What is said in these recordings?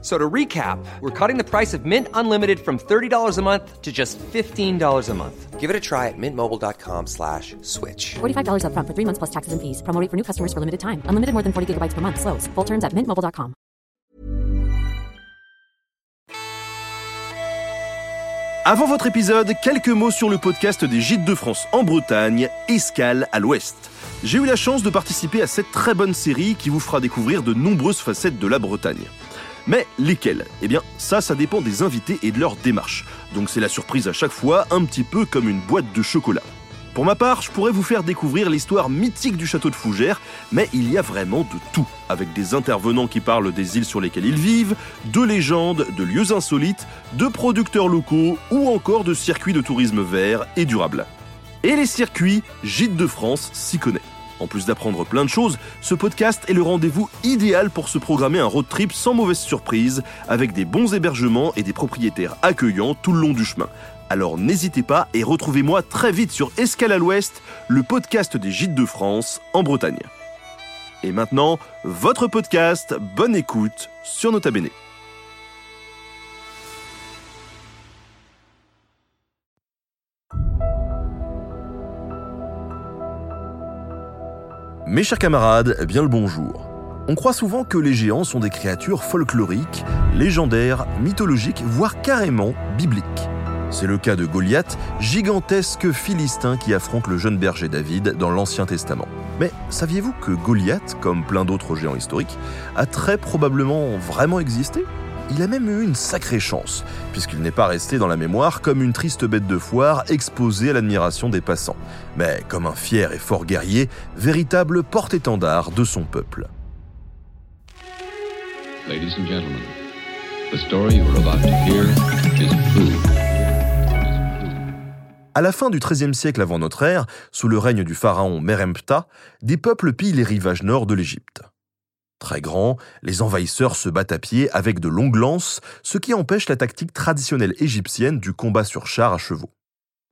So to recap, we're cutting the price of Mint Unlimited from $30 a month to just $15 a month. Give it a try at mintmobile.com slash switch. $45 upfront for three months plus taxes and fees. Promo rate for new customers for limited time. Unlimited more than 40 gigabytes per month. Slows. Full terms at mintmobile.com. Avant votre épisode, quelques mots sur le podcast des Gîtes de France en Bretagne, Escale à l'Ouest. J'ai eu la chance de participer à cette très bonne série qui vous fera découvrir de nombreuses facettes de la Bretagne. Mais lesquelles Eh bien, ça, ça dépend des invités et de leur démarche. Donc c'est la surprise à chaque fois, un petit peu comme une boîte de chocolat. Pour ma part, je pourrais vous faire découvrir l'histoire mythique du château de Fougères, mais il y a vraiment de tout, avec des intervenants qui parlent des îles sur lesquelles ils vivent, de légendes, de lieux insolites, de producteurs locaux ou encore de circuits de tourisme vert et durable. Et les circuits, Gîtes de France s'y connaît. En plus d'apprendre plein de choses, ce podcast est le rendez-vous idéal pour se programmer un road trip sans mauvaise surprise, avec des bons hébergements et des propriétaires accueillants tout le long du chemin. Alors n'hésitez pas et retrouvez-moi très vite sur Escale à l'Ouest, le podcast des Gîtes de France en Bretagne. Et maintenant, votre podcast, bonne écoute sur Nota Bene. Mes chers camarades, bien le bonjour. On croit souvent que les géants sont des créatures folkloriques, légendaires, mythologiques, voire carrément bibliques. C'est le cas de Goliath, gigantesque philistin qui affronte le jeune berger David dans l'Ancien Testament. Mais saviez-vous que Goliath, comme plein d'autres géants historiques, a très probablement vraiment existé? Il a même eu une sacrée chance, puisqu'il n'est pas resté dans la mémoire comme une triste bête de foire exposée à l'admiration des passants, mais comme un fier et fort guerrier, véritable porte-étendard de son peuple. Ladies and gentlemen, the story you are about to hear is true. À la fin du XIIIe siècle avant notre ère, sous le règne du pharaon Merempta, des peuples pillent les rivages nord de l'Égypte. Très grands, les envahisseurs se battent à pied avec de longues lances, ce qui empêche la tactique traditionnelle égyptienne du combat sur char à chevaux.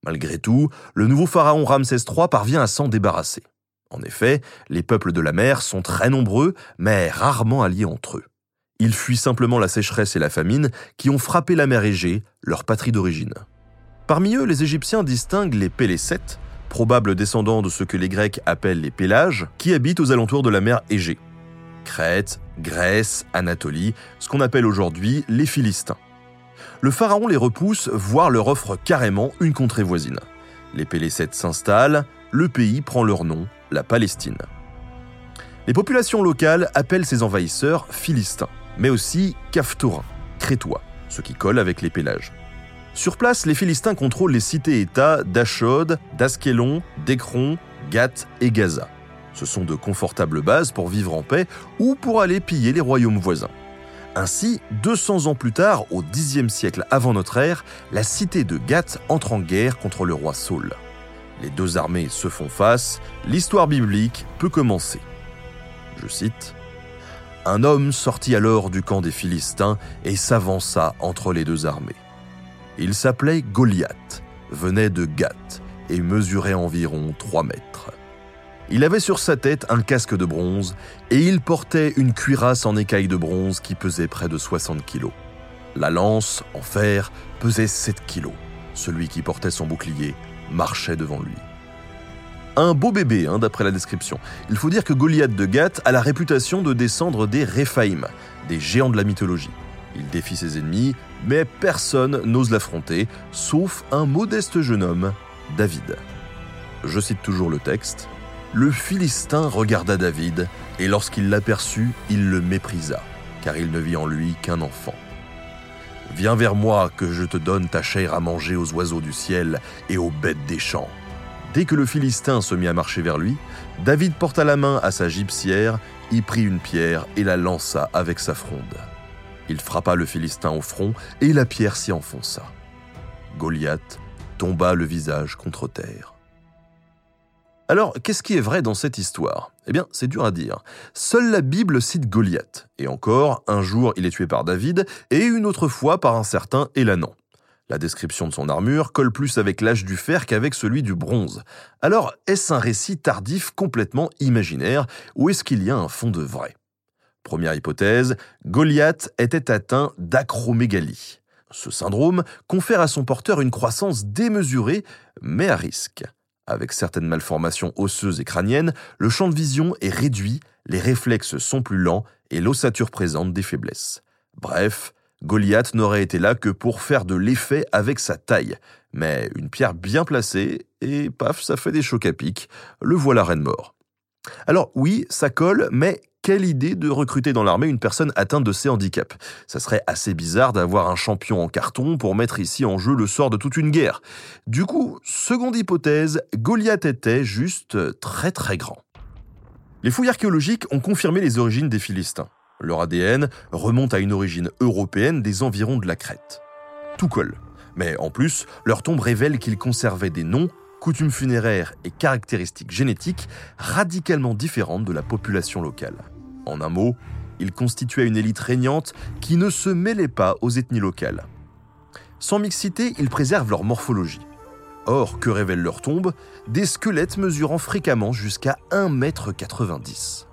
Malgré tout, le nouveau pharaon Ramsès III parvient à s'en débarrasser. En effet, les peuples de la mer sont très nombreux, mais rarement alliés entre eux. Ils fuient simplement la sécheresse et la famine qui ont frappé la mer Égée, leur patrie d'origine. Parmi eux, les Égyptiens distinguent les Pélécètes, probables descendants de ce que les Grecs appellent les Pélages, qui habitent aux alentours de la mer Égée. Crète, Grèce, Anatolie, ce qu'on appelle aujourd'hui les Philistins. Le pharaon les repousse, voire leur offre carrément une contrée voisine. Les Pélécètes s'installent, le pays prend leur nom, la Palestine. Les populations locales appellent ces envahisseurs Philistins, mais aussi Caphtorins, Crétois, ce qui colle avec les Pélages. Sur place, les Philistins contrôlent les cités-États d'Achod, d'Askelon, d'Ekron, Gath et Gaza. Ce sont de confortables bases pour vivre en paix ou pour aller piller les royaumes voisins. Ainsi, 200 ans plus tard, au Xe siècle avant notre ère, la cité de Gath entre en guerre contre le roi Saul. Les deux armées se font face, l'histoire biblique peut commencer. Je cite Un homme sortit alors du camp des Philistins et s'avança entre les deux armées. Il s'appelait Goliath, venait de Gath et mesurait environ 3 mètres. Il avait sur sa tête un casque de bronze et il portait une cuirasse en écaille de bronze qui pesait près de 60 kilos. La lance, en fer, pesait 7 kilos. Celui qui portait son bouclier marchait devant lui. Un beau bébé, hein, d'après la description. Il faut dire que Goliath de Gath a la réputation de descendre des Réphaïm, des géants de la mythologie. Il défie ses ennemis, mais personne n'ose l'affronter, sauf un modeste jeune homme, David. Je cite toujours le texte. Le Philistin regarda David, et lorsqu'il l'aperçut, il le méprisa, car il ne vit en lui qu'un enfant. Viens vers moi, que je te donne ta chair à manger aux oiseaux du ciel et aux bêtes des champs. Dès que le Philistin se mit à marcher vers lui, David porta la main à sa gibecière, y prit une pierre et la lança avec sa fronde. Il frappa le Philistin au front et la pierre s'y enfonça. Goliath tomba le visage contre terre. Alors, qu'est-ce qui est vrai dans cette histoire? Eh bien, c'est dur à dire. Seule la Bible cite Goliath. Et encore, un jour il est tué par David, et une autre fois par un certain Élanon. La description de son armure colle plus avec l'âge du fer qu'avec celui du bronze. Alors, est-ce un récit tardif complètement imaginaire, ou est-ce qu'il y a un fond de vrai? Première hypothèse, Goliath était atteint d'acromégalie. Ce syndrome confère à son porteur une croissance démesurée, mais à risque. Avec certaines malformations osseuses et crâniennes, le champ de vision est réduit, les réflexes sont plus lents et l'ossature présente des faiblesses. Bref, Goliath n'aurait été là que pour faire de l'effet avec sa taille. Mais une pierre bien placée, et paf, ça fait des chocs à pic. Le voilà reine mort. Alors oui, ça colle, mais quelle idée de recruter dans l'armée une personne atteinte de ces handicaps? Ça serait assez bizarre d'avoir un champion en carton pour mettre ici en jeu le sort de toute une guerre. Du coup, seconde hypothèse, Goliath était juste très très grand. Les fouilles archéologiques ont confirmé les origines des Philistins. Leur ADN remonte à une origine européenne des environs de la Crète. Tout colle. Mais en plus, leur tombe révèle qu'ils conservaient des noms, coutumes funéraires et caractéristiques génétiques radicalement différentes de la population locale. En un mot, ils constituaient une élite régnante qui ne se mêlait pas aux ethnies locales. Sans mixité, ils préservent leur morphologie. Or, que révèlent leurs tombes Des squelettes mesurant fréquemment jusqu'à 1m90.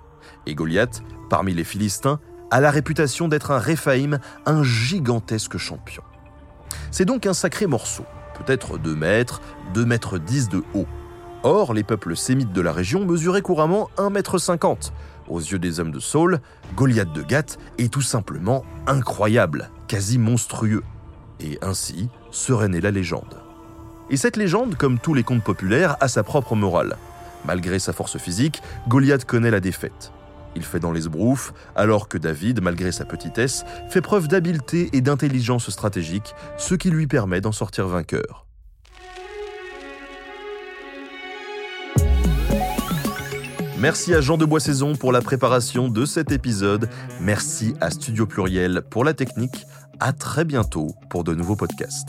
Et Goliath, parmi les Philistins, a la réputation d'être un Réphaïm, un gigantesque champion. C'est donc un sacré morceau, peut-être 2 mètres, 2 mètres 10 de haut. Or, les peuples sémites de la région mesuraient couramment 1 mètre 50. Aux yeux des hommes de Saul, Goliath de Gath est tout simplement incroyable, quasi monstrueux. Et ainsi serait née la légende. Et cette légende, comme tous les contes populaires, a sa propre morale. Malgré sa force physique, Goliath connaît la défaite. Il fait dans les sbroufs, alors que David, malgré sa petitesse, fait preuve d'habileté et d'intelligence stratégique, ce qui lui permet d'en sortir vainqueur. Merci à Jean de Boissaison pour la préparation de cet épisode. Merci à Studio Pluriel pour la technique. À très bientôt pour de nouveaux podcasts.